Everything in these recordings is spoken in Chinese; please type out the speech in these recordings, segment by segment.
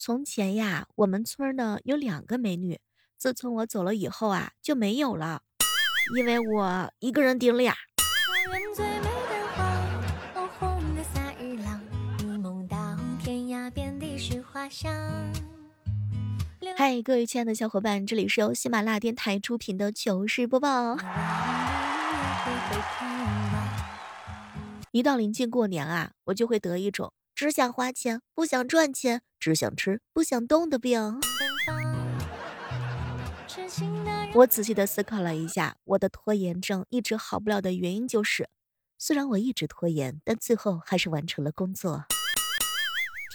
从前呀，我们村呢有两个美女，自从我走了以后啊，就没有了，因为我一个人顶俩。嗨，各位亲爱的小伙伴，这里是由喜马拉雅电台出品的糗事播报。一到临近过年啊，我就会得一种只想花钱不想赚钱，只想吃不想动的病。我仔细的思考了一下，我的拖延症一直好不了的原因就是，虽然我一直拖延，但最后还是完成了工作。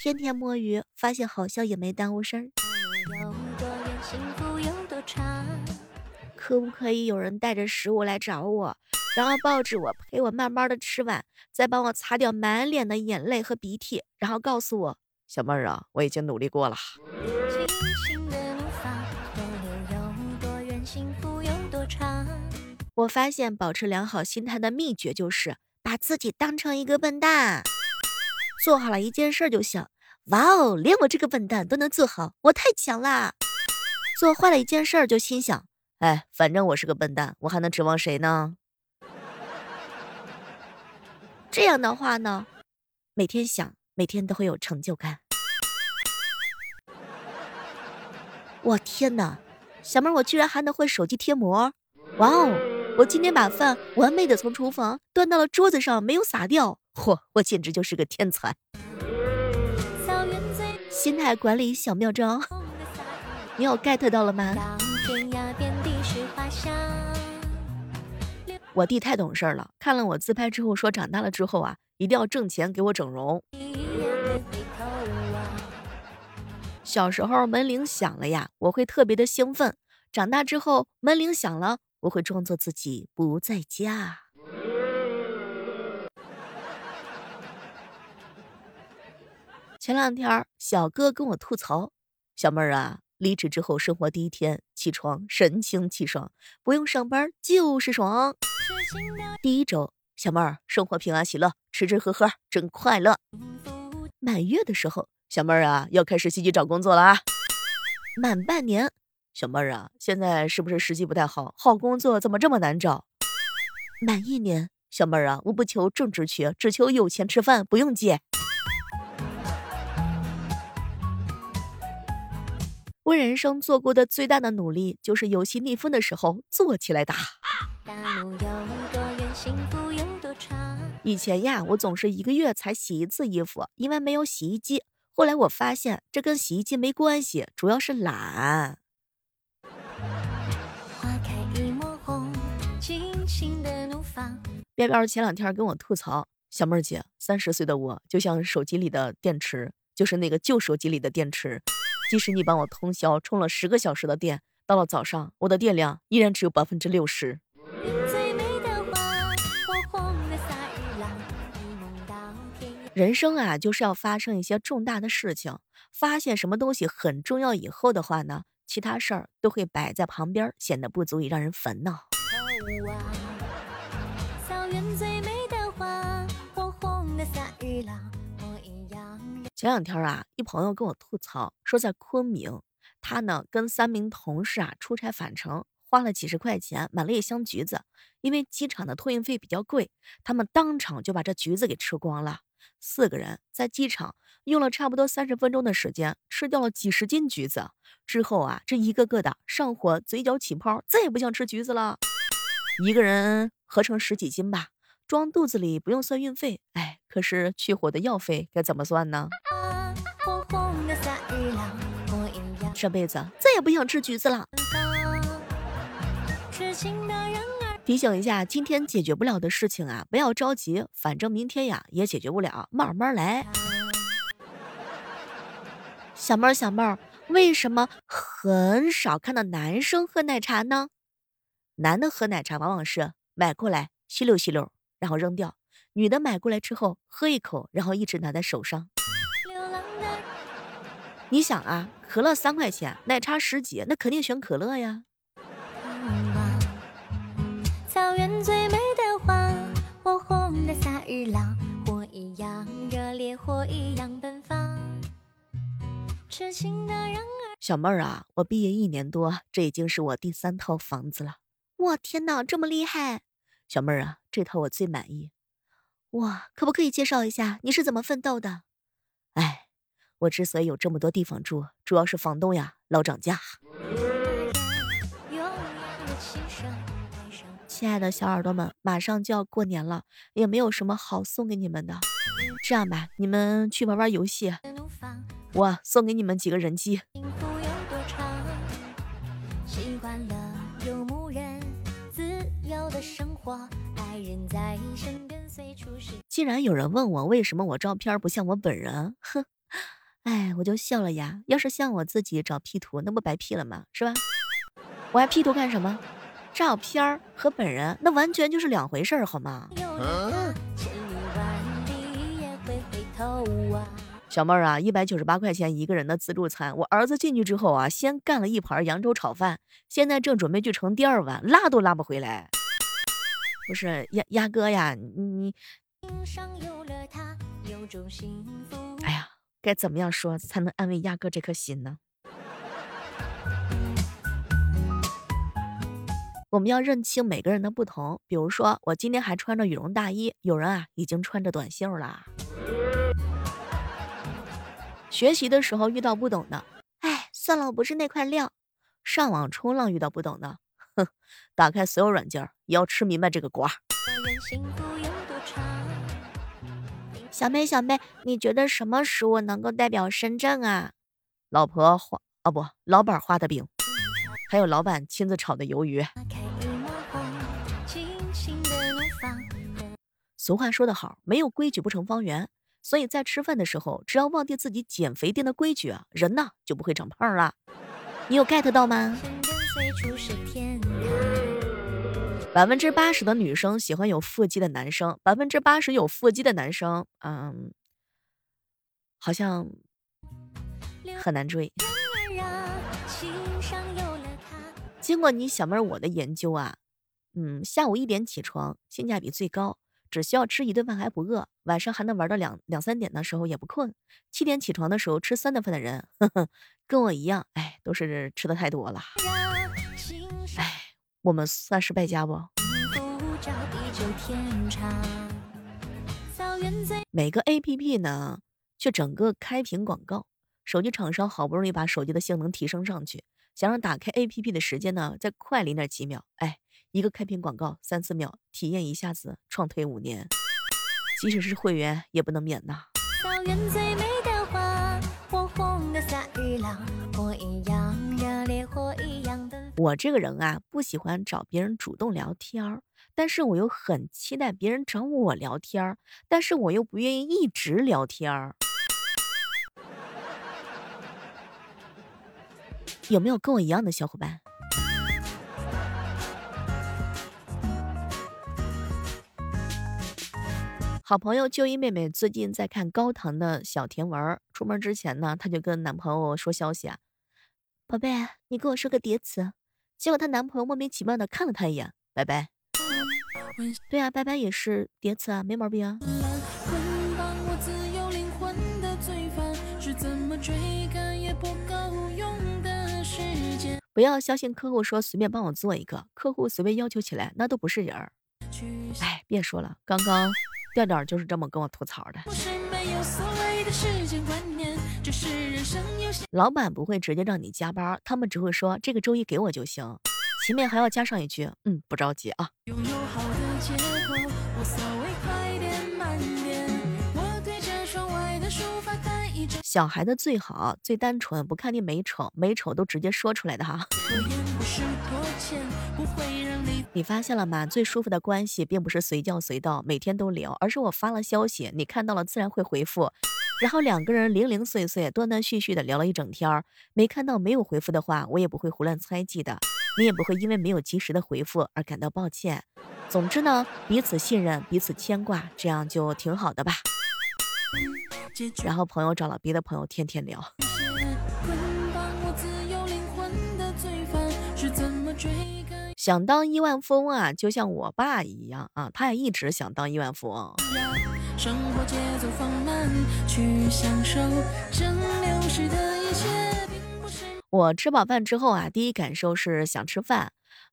天天摸鱼，发现好像也没耽误事儿。可不可以有人带着食物来找我，然后抱着我，陪我慢慢的吃完，再帮我擦掉满脸的眼泪和鼻涕，然后告诉我，小妹儿啊，我已经努力过了。我发现保持良好心态的秘诀就是把自己当成一个笨蛋，做好了一件事就行。哇哦，连我这个笨蛋都能做好，我太强啦！做坏了一件事就心想。哎，反正我是个笨蛋，我还能指望谁呢？这样的话呢，每天想，每天都会有成就感。我天哪，小妹，我居然还能会手机贴膜！哇哦，我今天把饭完美的从厨房端到了桌子上，没有洒掉。嚯，我简直就是个天才！心态管理小妙招，你有 get 到了吗？我弟太懂事了，看了我自拍之后说，长大了之后啊，一定要挣钱给我整容。小时候门铃响了呀，我会特别的兴奋；长大之后门铃响了，我会装作自己不在家。前两天小哥跟我吐槽，小妹儿啊。离职之后，生活第一天起床神清气爽，不用上班就是爽。第一周，小妹儿生活平安喜乐，吃吃喝喝真快乐。满月的时候，小妹儿啊要开始积极找工作了啊。满半年，小妹儿啊现在是不是时机不太好？好工作怎么这么难找？满一年，小妹儿啊我不求正职缺，只求有钱吃饭，不用借。我人生做过的最大的努力，就是游戏逆风的时候坐起来打。以前呀，我总是一个月才洗一次衣服，因为没有洗衣机。后来我发现这跟洗衣机没关系，主要是懒。边边前两天跟我吐槽，小妹儿姐，三十岁的我就像手机里的电池，就是那个旧手机里的电池。即使你帮我通宵充了十个小时的电，到了早上，我的电量依然只有百分之六十。人生啊，就是要发生一些重大的事情，发现什么东西很重要以后的话呢，其他事儿都会摆在旁边，显得不足以让人烦恼。前两天啊，一朋友跟我吐槽说，在昆明，他呢跟三名同事啊出差返程，花了几十块钱买了一箱橘子，因为机场的托运费比较贵，他们当场就把这橘子给吃光了。四个人在机场用了差不多三十分钟的时间，吃掉了几十斤橘子。之后啊，这一个个的上火，嘴角起泡，再也不想吃橘子了。一个人合成十几斤吧，装肚子里不用算运费。哎，可是去火的药费该怎么算呢？这辈子再也不想吃橘子了。提醒一下，今天解决不了的事情啊，不要着急，反正明天呀也解决不了，慢慢来。小妹儿，小妹儿，为什么很少看到男生喝奶茶呢？男的喝奶茶往往是买过来吸溜吸溜，然后扔掉；女的买过来之后喝一口，然后一直拿在手上。你想啊，可乐三块钱，奶茶十几，那肯定选可乐呀。小妹儿啊，我毕业一年多，这已经是我第三套房子了。我，天哪，这么厉害！小妹儿啊，这套我最满意。哇，可不可以介绍一下你是怎么奋斗的？哎，我之所以有这么多地方住，主要是房东呀老涨价。亲爱的小耳朵们，马上就要过年了，也没有什么好送给你们的。这样吧，你们去玩玩游戏，我送给你们几个人机。既然有人问我为什么我照片不像我本人，哼，哎，我就笑了呀。要是像我自己找 P 图，那不白 P 了吗？是吧？我还 P 图干什么？照片和本人那完全就是两回事儿，好吗？小妹儿啊，一百九十八块钱一个人的自助餐，我儿子进去之后啊，先干了一盘扬州炒饭，现在正准备去盛第二碗，拉都拉不回来。不是鸭鸭哥呀，你，哎呀，该怎么样说才能安慰亚哥这颗心呢？我们要认清每个人的不同。比如说，我今天还穿着羽绒大衣，有人啊已经穿着短袖啦。学习的时候遇到不懂的，哎，算了，我不是那块料。上网冲浪遇到不懂的。哼，打开所有软件也要吃明白这个瓜。小妹，小妹，你觉得什么食物能够代表深圳啊？老婆画啊不，老板画的饼，还有老板亲自炒的鱿鱼。俗话说得好，没有规矩不成方圆。所以在吃饭的时候，只要忘记自己减肥店的规矩啊，人呢就不会长胖了。你有 get 到吗？百分之八十的女生喜欢有腹肌的男生，百分之八十有腹肌的男生，嗯，好像很难追。经过你小妹儿我的研究啊，嗯，下午一点起床性价比最高，只需要吃一顿饭还不饿，晚上还能玩到两两三点的时候也不困。七点起床的时候吃三顿饭的人，呵呵，跟我一样，哎，都是吃的太多了。我们算是败家不？每个 A P P 呢，却整个开屏广告。手机厂商好不容易把手机的性能提升上去，想让打开 A P P 的时间呢再快零点几秒。哎，一个开屏广告三四秒，体验一下子创推五年，即使是会员也不能免呐。我一样热烈火一我这个人啊，不喜欢找别人主动聊天儿，但是我又很期待别人找我聊天儿，但是我又不愿意一直聊天儿。有没有跟我一样的小伙伴？好朋友就一妹妹最近在看高唐的小甜文，出门之前呢，她就跟男朋友说消息啊，宝贝，你跟我说个叠词。结果她男朋友莫名其妙的看了她一眼，拜拜。对啊，拜拜也是叠词啊，没毛病啊。不要相信客户说随便帮我做一个，客户随便要求起来那都不是人儿。哎，别说了，刚刚调调就是这么跟我吐槽的。老板不会直接让你加班，他们只会说这个周一给我就行，前面还要加上一句，嗯，不着急啊。小孩子最好最单纯，不看你美丑，美丑都直接说出来的哈。你发现了吗？最舒服的关系并不是随叫随到，每天都聊，而是我发了消息，你看到了自然会回复。然后两个人零零碎碎、断断续续的聊了一整天儿，没看到没有回复的话，我也不会胡乱猜忌的，你也不会因为没有及时的回复而感到抱歉。总之呢，彼此信任，彼此牵挂，这样就挺好的吧。然后朋友找了别的朋友天天聊是怎么追。想当亿万富翁啊，就像我爸一样啊，他也一直想当亿万富翁。生活节奏放慢，去享受蒸馏时的一切我吃饱饭之后啊，第一感受是想吃饭；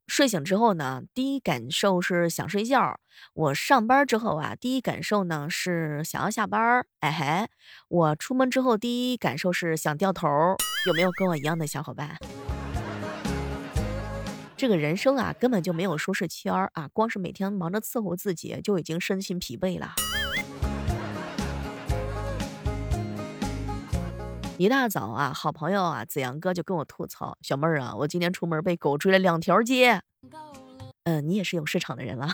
睡醒之后呢，第一感受是想睡觉；我上班之后啊，第一感受呢是想要下班。哎嘿，我出门之后第一感受是想掉头。有没有跟我一样的小伙伴？这个人生啊，根本就没有舒适圈儿啊，光是每天忙着伺候自己，就已经身心疲惫了。一大早啊，好朋友啊，子阳哥就跟我吐槽：“小妹儿啊，我今天出门被狗追了两条街。”嗯，你也是有市场的人了。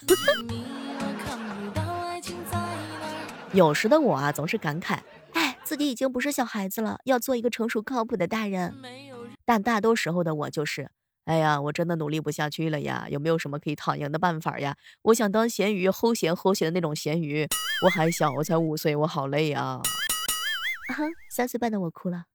有时的我啊，总是感慨：“哎，自己已经不是小孩子了，要做一个成熟靠谱的大人。”但大多时候的我就是。哎呀，我真的努力不下去了呀！有没有什么可以躺赢的办法呀？我想当咸鱼，齁咸齁咸的那种咸鱼。我还小，我才五岁，我好累呀！啊哈，三岁半的我哭了。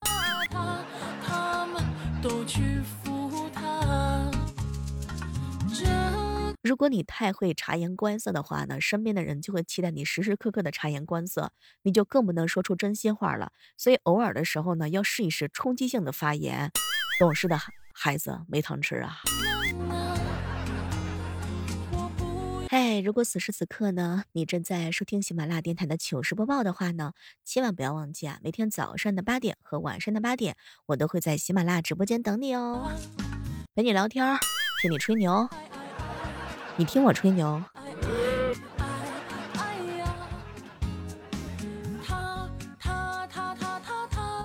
如果你太会察言观色的话呢，身边的人就会期待你时时刻刻的察言观色，你就更不能说出真心话了。所以偶尔的时候呢，要试一试冲击性的发言，懂事的。孩子没糖吃啊！嘿，如果此时此刻呢，你正在收听喜马拉雅电台的糗事播报的话呢，千万不要忘记啊，每天早上的八点和晚上的八点，我都会在喜马拉雅直播间等你哦，陪你聊天，听你吹牛，你听我吹牛。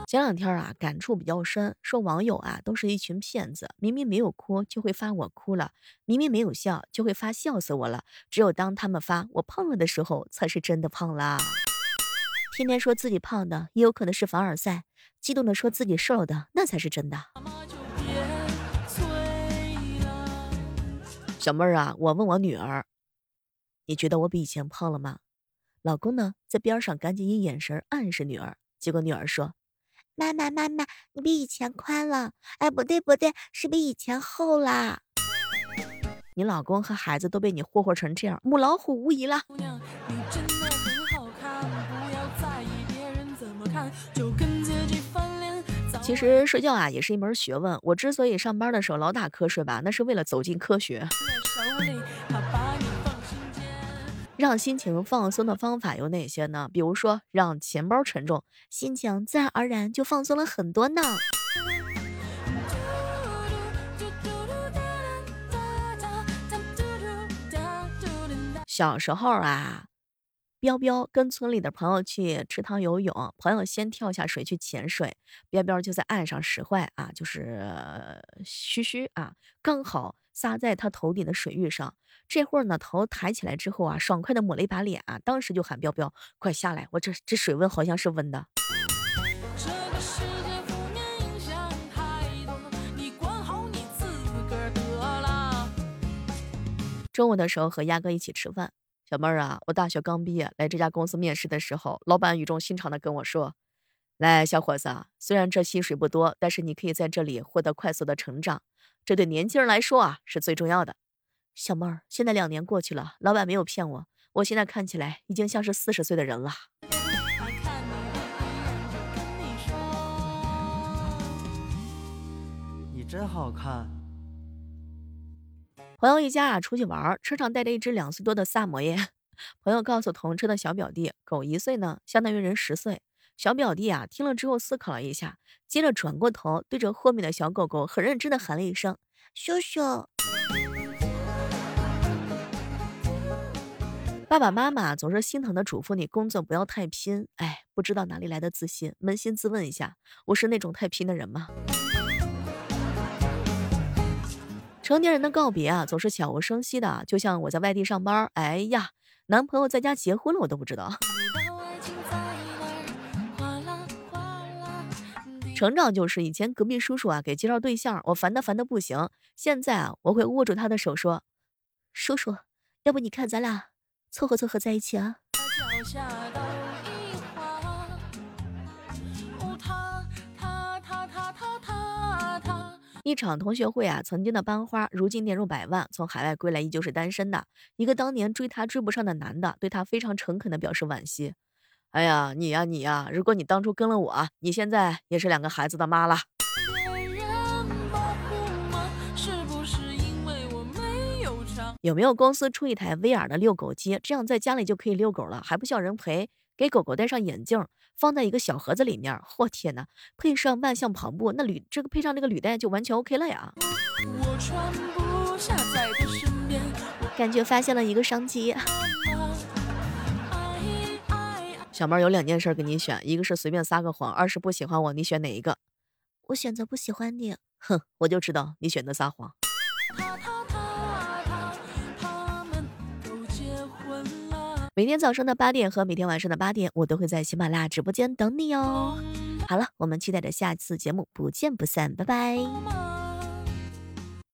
前两天啊，感触比较深，说网友啊都是一群骗子，明明没有哭就会发我哭了，明明没有笑就会发笑死我了，只有当他们发我胖了的时候，才是真的胖啦。天天说自己胖的，也有可能是凡尔赛；激动的说自己瘦的，那才是真的。小妹儿啊，我问我女儿，你觉得我比以前胖了吗？老公呢，在边上赶紧以眼神暗示女儿，结果女儿说。妈妈，妈妈，你比以前宽了。哎，不对，不对，是比以前厚啦。你老公和孩子都被你霍霍成这样，母老虎无疑了。其实睡觉啊，也是一门学问。我之所以上班的时候老打瞌睡吧，那是为了走进科学。让心情放松的方法有哪些呢？比如说，让钱包沉重，心情自然而然就放松了很多呢。小时候啊，彪彪跟村里的朋友去池塘游泳，朋友先跳下水去潜水，彪彪就在岸上使坏啊，就是嘘嘘啊，刚好。撒在他头顶的水域上，这会儿呢，头抬起来之后啊，爽快的抹了一把脸啊，当时就喊彪彪，快下来，我这这水温好像是温的。中午的时候和鸭哥一起吃饭，小妹儿啊，我大学刚毕业来这家公司面试的时候，老板语重心长的跟我说，来，小伙子，虽然这薪水不多，但是你可以在这里获得快速的成长。这对年轻人来说啊是最重要的。小妹儿，现在两年过去了，老板没有骗我，我现在看起来已经像是四十岁的人了。你真好看。朋友一家啊出去玩，车上带着一只两岁多的萨摩耶。朋友告诉同车的小表弟，狗一岁呢，相当于人十岁。小表弟啊，听了之后思考了一下，接着转过头，对着后面的小狗狗很认真的喊了一声：“叔叔。”爸爸妈妈总是心疼的嘱咐你工作不要太拼，哎，不知道哪里来的自信，扪心自问一下，我是那种太拼的人吗？成年人的告别啊，总是悄无声息的，就像我在外地上班，哎呀，男朋友在家结婚了，我都不知道。成长就是以前隔壁叔叔啊给介绍对象，我烦他烦的不行。现在啊，我会握住他的手说：“叔叔，要不你看咱俩凑合凑合在一起啊。”一场同学会啊，曾经的班花，如今年入百万，从海外归来依旧是单身的。一个当年追她追不上的男的，对她非常诚恳的表示惋惜。哎呀，你呀，你呀。如果你当初跟了我，你现在也是两个孩子的妈了。有没有公司出一台威尔的遛狗机？这样在家里就可以遛狗了，还不需要人陪。给狗狗戴上眼镜，放在一个小盒子里面。我天呐，配上万象跑步，那履这个配上这个履带就完全 ok 了呀。我穿不下在他身边，感觉发现了一个商机。小妹有两件事给你选，一个是随便撒个谎，二是不喜欢我，你选哪一个？我选择不喜欢你。哼，我就知道你选择撒谎。每天早上的八点和每天晚上的八点，我都会在喜马拉雅直播间等你哦。好了，我们期待着下次节目不见不散，拜拜。